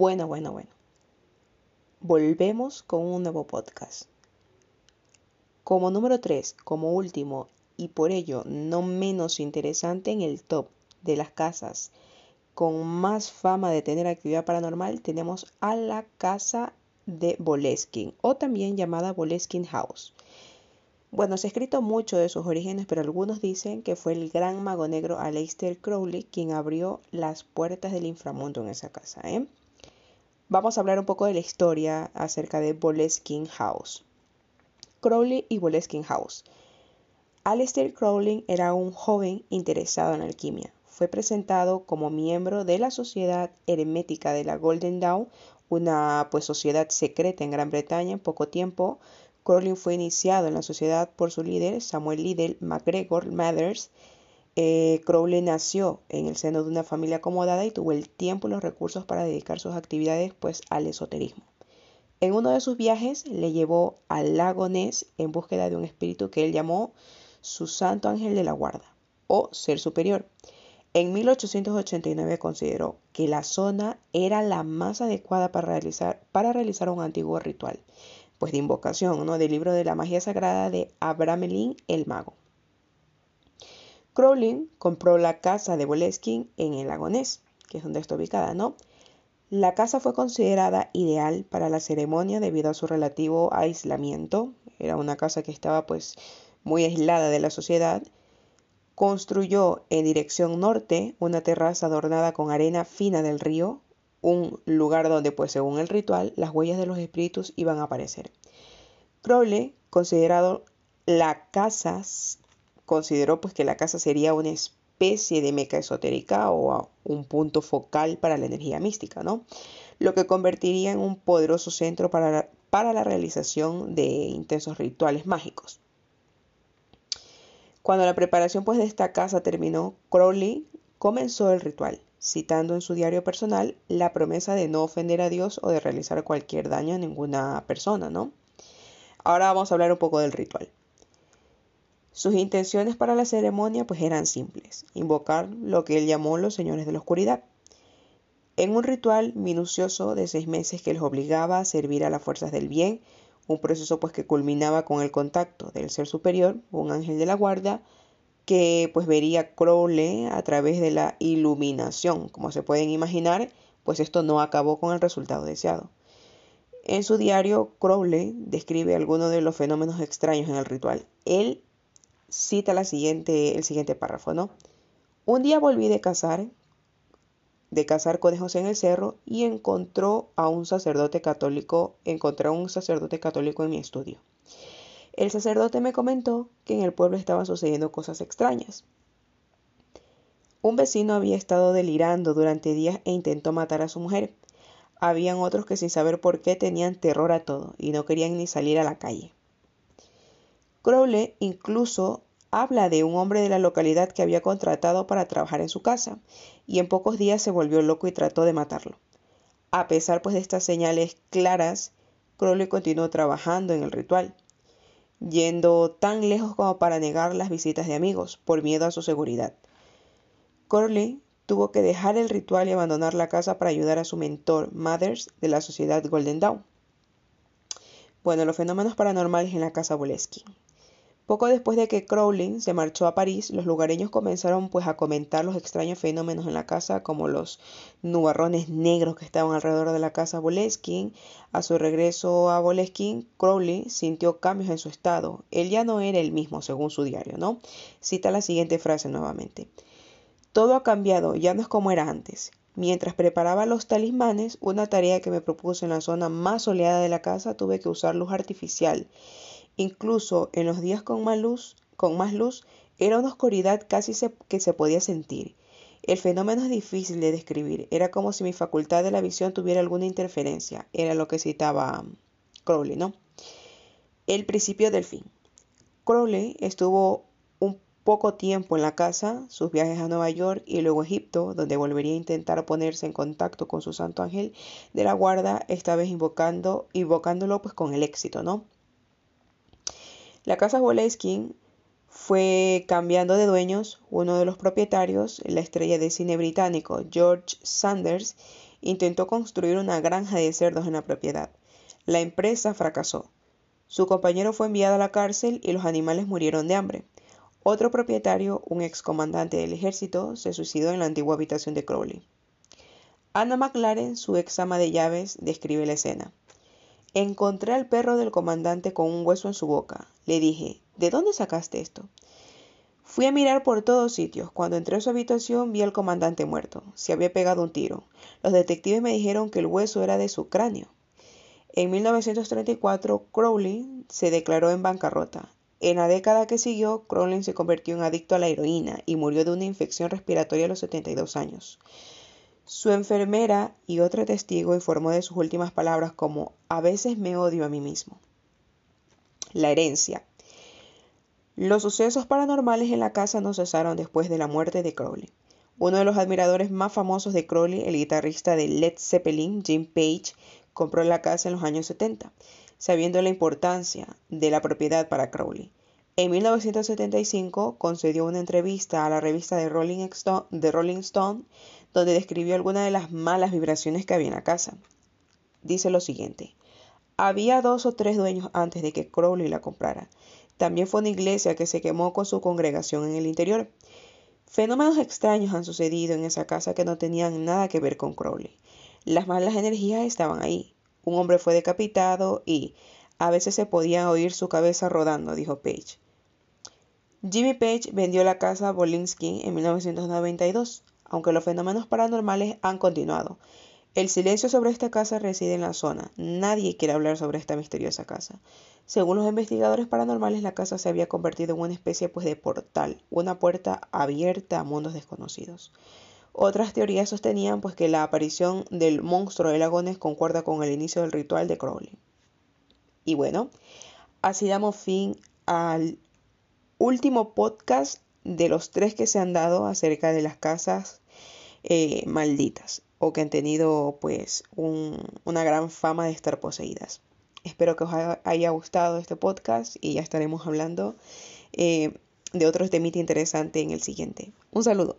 Bueno, bueno, bueno. Volvemos con un nuevo podcast. Como número 3, como último y por ello no menos interesante en el top de las casas con más fama de tener actividad paranormal, tenemos a la casa de Boleskin o también llamada Boleskin House. Bueno, se ha escrito mucho de sus orígenes, pero algunos dicen que fue el gran mago negro Aleister Crowley quien abrió las puertas del inframundo en esa casa. ¿eh? Vamos a hablar un poco de la historia acerca de Boleskin House. Crowley y Boleskin House. Aleister Crowley era un joven interesado en alquimia. Fue presentado como miembro de la Sociedad Hermética de la Golden Dawn, una pues, sociedad secreta en Gran Bretaña en poco tiempo Crowley fue iniciado en la sociedad por su líder, Samuel Liddell MacGregor Mathers. Eh, Crowley nació en el seno de una familia acomodada y tuvo el tiempo y los recursos para dedicar sus actividades pues, al esoterismo. En uno de sus viajes le llevó al lago Ness en búsqueda de un espíritu que él llamó su santo ángel de la guarda o ser superior. En 1889 consideró que la zona era la más adecuada para realizar, para realizar un antiguo ritual pues de invocación, ¿no? Del libro de la magia sagrada de Abramelin el mago. Crowley compró la casa de Boleskin en el Agonés, que es donde está ubicada, ¿no? La casa fue considerada ideal para la ceremonia debido a su relativo aislamiento. Era una casa que estaba pues muy aislada de la sociedad. Construyó en dirección norte una terraza adornada con arena fina del río, un lugar donde, pues según el ritual, las huellas de los espíritus iban a aparecer. Crowley, considerado la casa, consideró pues que la casa sería una especie de meca esotérica o un punto focal para la energía mística, ¿no? Lo que convertiría en un poderoso centro para la, para la realización de intensos rituales mágicos. Cuando la preparación pues de esta casa terminó, Crowley comenzó el ritual citando en su diario personal la promesa de no ofender a Dios o de realizar cualquier daño a ninguna persona, ¿no? Ahora vamos a hablar un poco del ritual. Sus intenciones para la ceremonia pues eran simples, invocar lo que él llamó los señores de la oscuridad. En un ritual minucioso de seis meses que les obligaba a servir a las fuerzas del bien, un proceso pues que culminaba con el contacto del ser superior, un ángel de la guarda, que pues vería Crowley a través de la iluminación. Como se pueden imaginar, pues esto no acabó con el resultado deseado. En su diario, Crowley describe algunos de los fenómenos extraños en el ritual. Él cita la siguiente, el siguiente párrafo, ¿no? Un día volví de cazar, de cazar conejos en el cerro y encontró a un sacerdote católico, encontré a un sacerdote católico en mi estudio. El sacerdote me comentó que en el pueblo estaban sucediendo cosas extrañas. Un vecino había estado delirando durante días e intentó matar a su mujer. Habían otros que sin saber por qué tenían terror a todo y no querían ni salir a la calle. Crowley incluso habla de un hombre de la localidad que había contratado para trabajar en su casa y en pocos días se volvió loco y trató de matarlo. A pesar pues de estas señales claras, Crowley continuó trabajando en el ritual yendo tan lejos como para negar las visitas de amigos por miedo a su seguridad. Corley tuvo que dejar el ritual y abandonar la casa para ayudar a su mentor, Mothers, de la sociedad Golden Dawn. Bueno, los fenómenos paranormales en la casa Boleski. Poco después de que Crowley se marchó a París, los lugareños comenzaron pues a comentar los extraños fenómenos en la casa, como los nubarrones negros que estaban alrededor de la casa Boleskin. A su regreso a Boleskin, Crowley sintió cambios en su estado. Él ya no era el mismo, según su diario, ¿no? Cita la siguiente frase nuevamente. Todo ha cambiado, ya no es como era antes. Mientras preparaba los talismanes, una tarea que me propuso en la zona más soleada de la casa, tuve que usar luz artificial Incluso en los días con más luz, con más luz era una oscuridad casi que se podía sentir. El fenómeno es difícil de describir. Era como si mi facultad de la visión tuviera alguna interferencia. Era lo que citaba um, Crowley, ¿no? El principio del fin. Crowley estuvo un poco tiempo en la casa, sus viajes a Nueva York y luego a Egipto, donde volvería a intentar ponerse en contacto con su santo ángel de la guarda, esta vez invocando, invocándolo pues con el éxito, ¿no? La casa Boleskin fue cambiando de dueños. Uno de los propietarios, la estrella de cine británico George Sanders, intentó construir una granja de cerdos en la propiedad. La empresa fracasó. Su compañero fue enviado a la cárcel y los animales murieron de hambre. Otro propietario, un excomandante del ejército, se suicidó en la antigua habitación de Crowley. Anna McLaren, su ex ama de llaves, describe la escena. Encontré al perro del comandante con un hueso en su boca. Le dije, ¿de dónde sacaste esto? Fui a mirar por todos sitios. Cuando entré a su habitación vi al comandante muerto. Se había pegado un tiro. Los detectives me dijeron que el hueso era de su cráneo. En 1934, Crowley se declaró en bancarrota. En la década que siguió, Crowley se convirtió en adicto a la heroína y murió de una infección respiratoria a los 72 años. Su enfermera y otro testigo informó de sus últimas palabras como a veces me odio a mí mismo. La herencia. Los sucesos paranormales en la casa no cesaron después de la muerte de Crowley. Uno de los admiradores más famosos de Crowley, el guitarrista de Led Zeppelin, Jim Page, compró la casa en los años 70, sabiendo la importancia de la propiedad para Crowley. En 1975 concedió una entrevista a la revista de Rolling, Stone, de Rolling Stone donde describió algunas de las malas vibraciones que había en la casa. Dice lo siguiente, había dos o tres dueños antes de que Crowley la comprara. También fue una iglesia que se quemó con su congregación en el interior. Fenómenos extraños han sucedido en esa casa que no tenían nada que ver con Crowley. Las malas energías estaban ahí. Un hombre fue decapitado y a veces se podía oír su cabeza rodando, dijo Page. Jimmy Page vendió la casa a Bolinsky en 1992, aunque los fenómenos paranormales han continuado. El silencio sobre esta casa reside en la zona. Nadie quiere hablar sobre esta misteriosa casa. Según los investigadores paranormales, la casa se había convertido en una especie pues, de portal, una puerta abierta a mundos desconocidos. Otras teorías sostenían pues, que la aparición del monstruo de lagones concuerda con el inicio del ritual de Crowley. Y bueno, así damos fin al último podcast de los tres que se han dado acerca de las casas eh, malditas o que han tenido pues una gran fama de estar poseídas. Espero que os haya gustado este podcast y ya estaremos hablando eh, de otros temas interesantes en el siguiente. Un saludo.